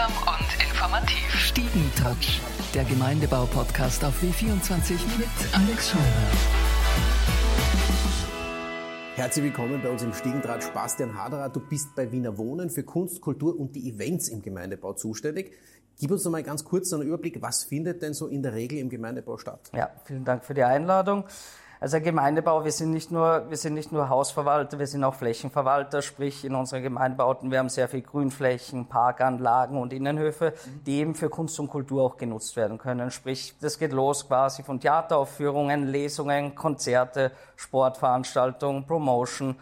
Unterhaltsam und informativ. Stiegentouch, der Gemeindebau-Podcast auf W24 mit Alex Scheuer. Herzlich willkommen bei uns im Stiegendraht Bastian Haderer. Du bist bei Wiener Wohnen für Kunst, Kultur und die Events im Gemeindebau zuständig. Gib uns noch mal ganz kurz einen Überblick, was findet denn so in der Regel im Gemeindebau statt? Ja, vielen Dank für die Einladung. Also Gemeindebau, wir sind nicht nur, wir sind nicht nur Hausverwalter, wir sind auch Flächenverwalter, sprich in unseren Gemeindebauten, wir haben sehr viel Grünflächen, Parkanlagen und Innenhöfe, die eben für Kunst und Kultur auch genutzt werden können. Sprich, das geht los quasi von Theateraufführungen, Lesungen, Konzerte, Sportveranstaltungen, Promotion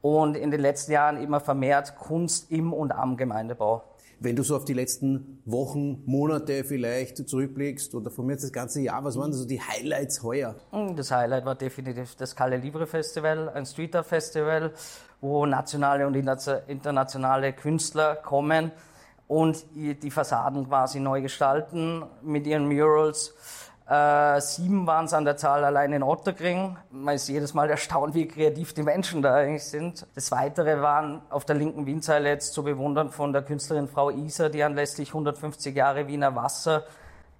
und in den letzten Jahren immer vermehrt Kunst im und am Gemeindebau. Wenn du so auf die letzten Wochen, Monate vielleicht zurückblickst oder von mir das ganze Jahr, was waren so die Highlights heuer? Hm, das Highlight war definitiv das Calle Libre Festival, ein Street Art Festival, wo nationale und internationale Künstler kommen und die Fassaden quasi neu gestalten mit ihren Murals äh, sieben waren es an der Zahl allein in Otterkring. Man ist jedes Mal erstaunt, wie kreativ die Menschen da eigentlich sind. Das Weitere waren auf der linken Wienzeile jetzt zu bewundern von der Künstlerin Frau Isa, die anlässlich 150 Jahre Wiener Wasser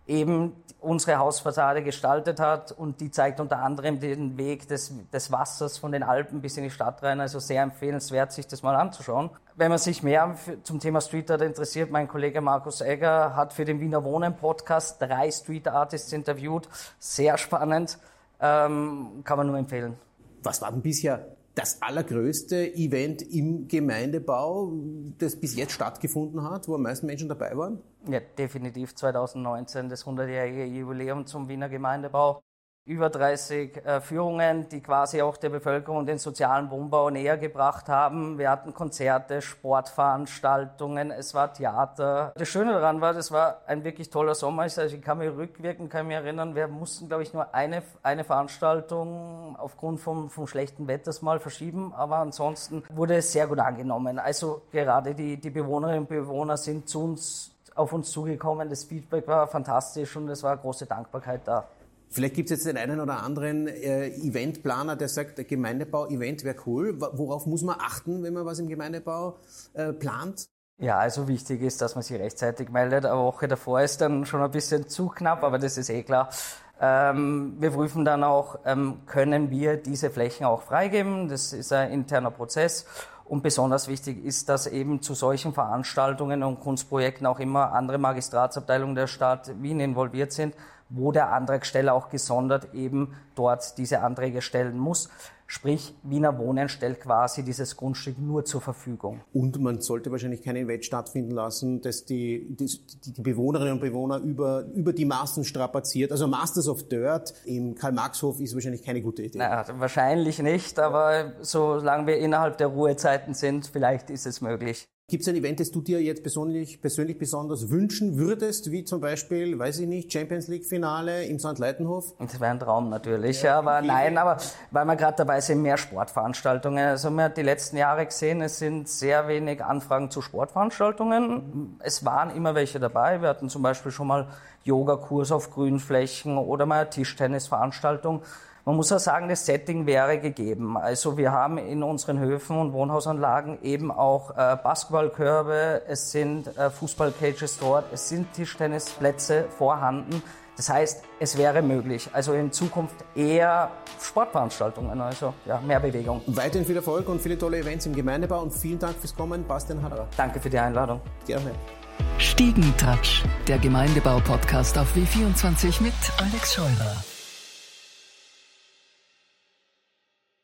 eben unsere Hausfassade gestaltet hat und die zeigt unter anderem den Weg des, des Wassers von den Alpen bis in die Stadt rein. Also sehr empfehlenswert, sich das mal anzuschauen. Wenn man sich mehr zum Thema Street Art interessiert, mein Kollege Markus Egger hat für den Wiener Wohnen Podcast drei Street Artists interviewt. Sehr spannend, ähm, kann man nur empfehlen. Was war denn bisher das allergrößte Event im Gemeindebau, das bis jetzt stattgefunden hat, wo am meisten Menschen dabei waren? Ja, definitiv 2019, das 100-jährige Jubiläum zum Wiener Gemeindebau über 30 äh, Führungen, die quasi auch der Bevölkerung den sozialen Wohnbau näher gebracht haben. Wir hatten Konzerte, Sportveranstaltungen, es war Theater. Das Schöne daran war, das war ein wirklich toller Sommer. Also ich kann mich rückwirken, kann mich erinnern, wir mussten, glaube ich, nur eine, eine Veranstaltung aufgrund vom, vom schlechten Wetters mal verschieben, aber ansonsten wurde es sehr gut angenommen. Also gerade die, die Bewohnerinnen und Bewohner sind zu uns auf uns zugekommen. Das Feedback war fantastisch und es war große Dankbarkeit da. Vielleicht gibt es jetzt den einen oder anderen äh, Eventplaner, der sagt, Gemeindebau-Event wäre cool. Worauf muss man achten, wenn man was im Gemeindebau äh, plant? Ja, also wichtig ist, dass man sich rechtzeitig meldet. Eine Woche davor ist dann schon ein bisschen zu knapp, aber das ist eh klar. Ähm, wir prüfen dann auch, ähm, können wir diese Flächen auch freigeben? Das ist ein interner Prozess. Und besonders wichtig ist, dass eben zu solchen Veranstaltungen und Kunstprojekten auch immer andere Magistratsabteilungen der Stadt Wien involviert sind, wo der Antragsteller auch gesondert eben dort diese Anträge stellen muss. Sprich, Wiener Wohnen stellt quasi dieses Grundstück nur zur Verfügung. Und man sollte wahrscheinlich kein Event stattfinden lassen, dass die, die, die Bewohnerinnen und Bewohner über, über die Maßen strapaziert. Also Masters of Dirt im Karl-Marx-Hof ist wahrscheinlich keine gute Idee. Naja, wahrscheinlich nicht, aber solange wir innerhalb der Ruhezeiten sind, vielleicht ist es möglich. Gibt es ein Event, das du dir jetzt persönlich, persönlich besonders wünschen würdest, wie zum Beispiel, weiß ich nicht, Champions League Finale im St. Leitenhof? Das wäre ein Traum natürlich, ja, aber nein, aber weil wir gerade dabei sind, mehr Sportveranstaltungen. Also man hat die letzten Jahre gesehen, es sind sehr wenig Anfragen zu Sportveranstaltungen. Mhm. Es waren immer welche dabei. Wir hatten zum Beispiel schon mal Yogakurs auf Grünflächen oder mal eine Tischtennisveranstaltung. Man muss auch sagen, das Setting wäre gegeben. Also wir haben in unseren Höfen und Wohnhausanlagen eben auch äh, Basketballkörbe, es sind äh, Fußballcages dort, es sind Tischtennisplätze vorhanden. Das heißt, es wäre möglich. Also in Zukunft eher Sportveranstaltungen, also ja, mehr Bewegung. Weiterhin viel Erfolg und viele tolle Events im Gemeindebau und vielen Dank fürs Kommen, Bastian Harrer. Danke für die Einladung. Gerne. Stiegentouch, der Gemeindebau-Podcast auf W24 mit Alex Scheurer.